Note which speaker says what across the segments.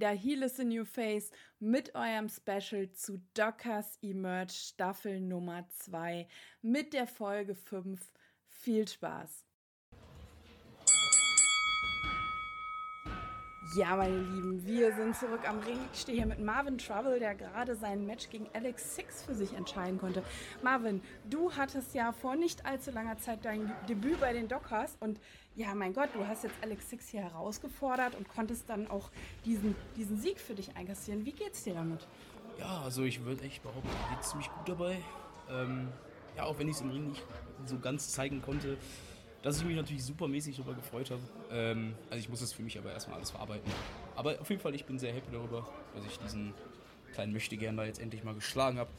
Speaker 1: wieder Heal is a New Face mit eurem Special zu Dockers Emerge Staffel Nummer 2 mit der Folge 5. Viel Spaß! Ja, meine Lieben, wir sind zurück am Ring. Ich stehe hier mit Marvin Trouble, der gerade sein Match gegen Alex Six für sich entscheiden konnte. Marvin, du hattest ja vor nicht allzu langer Zeit dein Debüt bei den Dockers und ja, mein Gott, du hast jetzt Alex Six hier herausgefordert und konntest dann auch diesen, diesen Sieg für dich einkassieren. Wie geht's dir damit?
Speaker 2: Ja, also ich würde echt behaupten, mir geht ziemlich gut dabei. Ähm, ja, auch wenn ich es im Ring nicht so ganz zeigen konnte, dass ich mich natürlich supermäßig darüber gefreut habe. Ähm, also ich muss es für mich aber erstmal alles verarbeiten. Aber auf jeden Fall, ich bin sehr happy darüber, dass ich diesen kleinen Möchtegern da jetzt endlich mal geschlagen habe.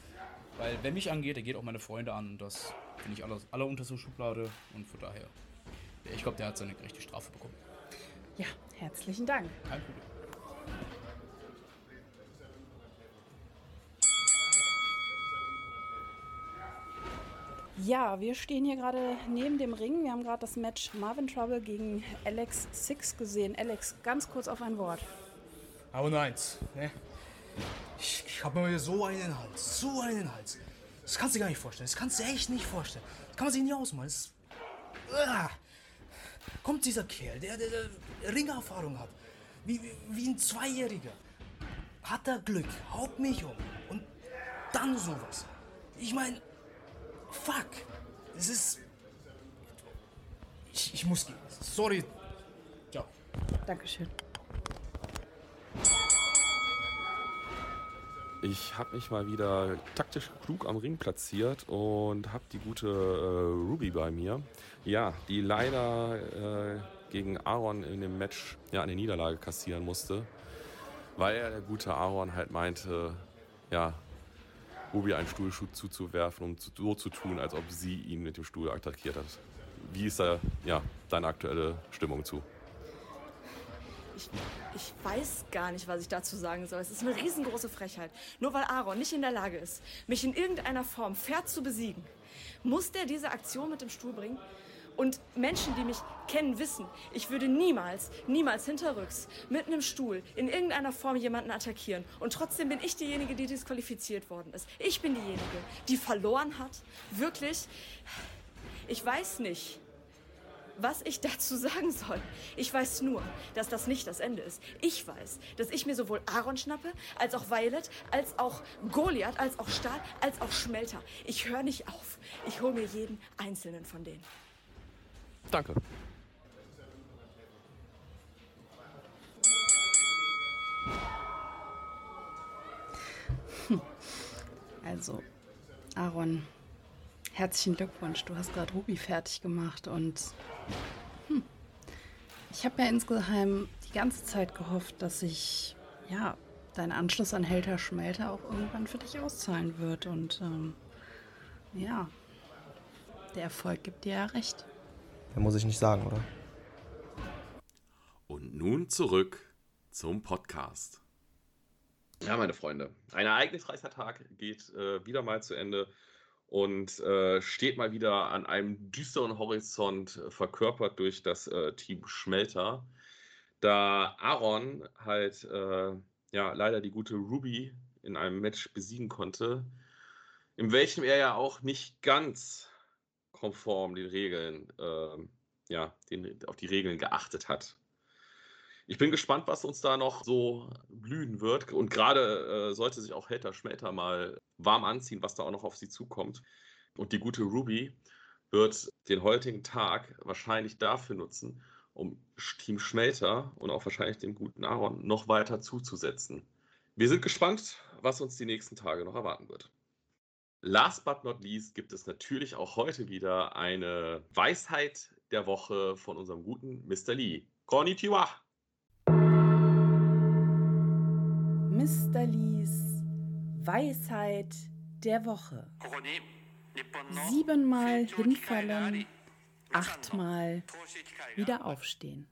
Speaker 2: Weil wer mich angeht, der geht auch meine Freunde an und das finde ich aller, aller unterste Schublade und von daher, ich glaube, der hat seine gerechte Strafe bekommen.
Speaker 1: Ja, herzlichen Dank.
Speaker 2: Kein Problem.
Speaker 1: Ja, wir stehen hier gerade neben dem Ring. Wir haben gerade das Match Marvin Trouble gegen Alex Six gesehen. Alex, ganz kurz auf ein Wort.
Speaker 3: Aber eins, ne? Ich, ich habe mir so einen Hals, so einen Hals. Das kannst du dir gar nicht vorstellen. Das kannst du echt nicht vorstellen. Das kann man sich nicht ausmalen. Das, uh, kommt dieser Kerl, der, der, der Ringerfahrung hat, wie, wie, wie ein Zweijähriger. Hat er Glück, haut mich um. Und dann sowas. Ich meine. Es ist. Ich, ich muss gehen. Sorry. Ciao.
Speaker 1: Dankeschön.
Speaker 4: Ich habe mich mal wieder taktisch klug am Ring platziert und habe die gute äh, Ruby bei mir. Ja, die leider äh, gegen Aaron in dem Match ja, eine Niederlage kassieren musste, weil der gute Aaron halt meinte, ja, Ruby einen Stuhlschuh zuzuwerfen und so zu tun, als ob sie ihn mit dem Stuhl attackiert hat. Wie ist da ja, deine aktuelle Stimmung zu?
Speaker 5: Ich, ich, weiß gar nicht, was ich dazu sagen soll. Es ist eine riesengroße Frechheit. Nur weil Aaron nicht in der Lage ist, mich in irgendeiner Form fair zu besiegen, muss der diese Aktion mit dem Stuhl bringen? Und Menschen, die mich kennen, wissen, ich würde niemals, niemals hinterrücks mit einem Stuhl in irgendeiner Form jemanden attackieren. Und trotzdem bin ich diejenige, die disqualifiziert worden ist. Ich bin diejenige, die verloren hat. Wirklich. Ich weiß nicht, was ich dazu sagen soll. Ich weiß nur, dass das nicht das Ende ist. Ich weiß, dass ich mir sowohl Aaron schnappe, als auch Violet, als auch Goliath, als auch Stahl, als auch Schmelter. Ich höre nicht auf. Ich hole mir jeden einzelnen von denen.
Speaker 4: Danke.
Speaker 1: Also, Aaron, herzlichen Glückwunsch. Du hast gerade Ruby fertig gemacht und hm, ich habe ja insgeheim die ganze Zeit gehofft, dass sich ja dein Anschluss an Helter Schmelter auch irgendwann für dich auszahlen wird und ähm, ja, der Erfolg gibt dir ja recht.
Speaker 6: Mehr muss ich nicht sagen, oder?
Speaker 4: Und nun zurück zum Podcast.
Speaker 7: Ja, meine Freunde, ein ereignisreicher Tag geht äh, wieder mal zu Ende und äh, steht mal wieder an einem düsteren Horizont, verkörpert durch das äh, Team Schmelter. Da Aaron halt äh, ja leider die gute Ruby in einem Match besiegen konnte, in welchem er ja auch nicht ganz konform den Regeln, äh, ja, den, auf die Regeln geachtet hat. Ich bin gespannt, was uns da noch so blühen wird. Und gerade äh, sollte sich auch Helter Schmelter mal warm anziehen, was da auch noch auf sie zukommt. Und die gute Ruby wird den heutigen Tag wahrscheinlich dafür nutzen, um Team Schmelter und auch wahrscheinlich dem guten Aaron noch weiter zuzusetzen. Wir sind gespannt, was uns die nächsten Tage noch erwarten wird. Last but not least gibt es natürlich auch heute wieder eine Weisheit der Woche von unserem guten Mr. Lee. Konnichiwa!
Speaker 1: Mr. Lees Weisheit der Woche. Siebenmal hinfallen, achtmal wieder aufstehen.